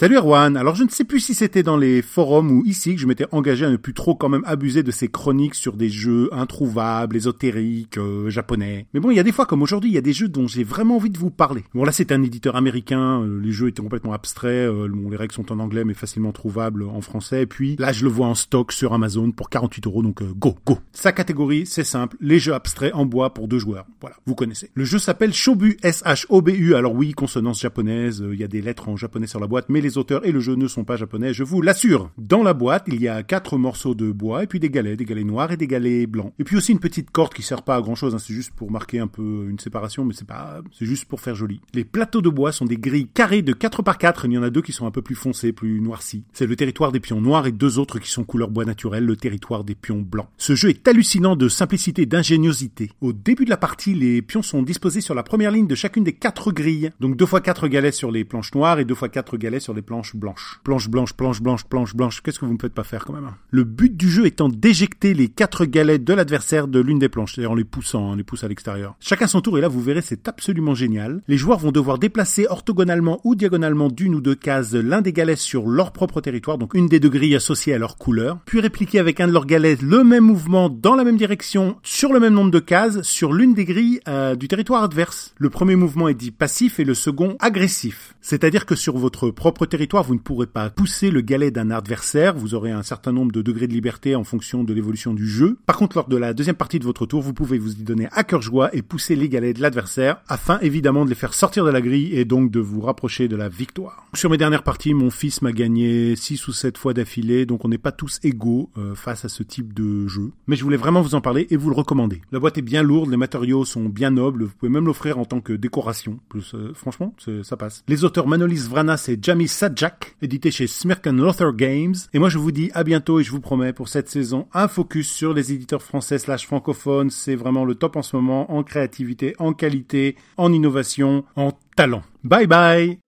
Salut Erwan, alors je ne sais plus si c'était dans les forums ou ici que je m'étais engagé à ne plus trop quand même abuser de ces chroniques sur des jeux introuvables, ésotériques, euh, japonais. Mais bon, il y a des fois comme aujourd'hui, il y a des jeux dont j'ai vraiment envie de vous parler. Bon là c'est un éditeur américain, euh, les jeux étaient complètement abstraits, euh, bon, les règles sont en anglais mais facilement trouvables en français, et puis là je le vois en stock sur Amazon pour 48 euros, donc go, go. Sa catégorie, c'est simple, les jeux abstraits en bois pour deux joueurs. Voilà, vous connaissez. Le jeu s'appelle Shobu, S-H-O-B-U, alors oui, consonance japonaise, il y a des lettres en japonais sur la boîte, mais les auteurs et le jeu ne sont pas japonais, je vous l'assure. Dans la boîte, il y a quatre morceaux de bois et puis des galets, des galets noirs et des galets blancs. Et puis aussi une petite corde qui sert pas à grand chose, hein, c'est juste pour marquer un peu une séparation, mais c'est pas, c'est juste pour faire joli. Les plateaux de bois sont des grilles carrées de 4 par 4 il y en a deux qui sont un peu plus foncés, plus noircis. C'est le territoire des pions noirs et deux autres qui sont couleur bois naturel, le territoire des pions blancs. Ce jeu est hallucinant de simplicité d'ingéniosité. Au début de la partie, les pions sont disposés sur la première ligne de chacune des quatre grilles. Donc deux fois quatre galets sur les planches noires et deux fois quatre galets sur les planches blanche. Planche blanche, planche blanche, planche blanche. Qu'est-ce que vous ne faites pas faire quand même? Le but du jeu étant d'éjecter les quatre galets de l'adversaire de l'une des planches, en les poussant, en les poussant à l'extérieur. Chacun son tour et là vous verrez c'est absolument génial. Les joueurs vont devoir déplacer orthogonalement ou diagonalement d'une ou deux cases l'un des galets sur leur propre territoire, donc une des deux grilles associées à leur couleur, puis répliquer avec un de leurs galets le même mouvement dans la même direction sur le même nombre de cases sur l'une des grilles euh, du territoire adverse. Le premier mouvement est dit passif et le second agressif. C'est-à-dire que sur votre propre territoire vous ne pourrez pas pousser le galet d'un adversaire, vous aurez un certain nombre de degrés de liberté en fonction de l'évolution du jeu. Par contre, lors de la deuxième partie de votre tour, vous pouvez vous y donner à cœur joie et pousser les galets de l'adversaire, afin évidemment de les faire sortir de la grille et donc de vous rapprocher de la victoire. Sur mes dernières parties, mon fils m'a gagné 6 ou 7 fois d'affilée, donc on n'est pas tous égaux euh, face à ce type de jeu. Mais je voulais vraiment vous en parler et vous le recommander. La boîte est bien lourde, les matériaux sont bien nobles, vous pouvez même l'offrir en tant que décoration. Plus, euh, franchement, ça passe. Les auteurs Manolis Vranas et Jamie Sadja édité chez Smirken Lothar Games. Et moi, je vous dis à bientôt et je vous promets pour cette saison un focus sur les éditeurs français slash francophones. C'est vraiment le top en ce moment en créativité, en qualité, en innovation, en talent. Bye bye!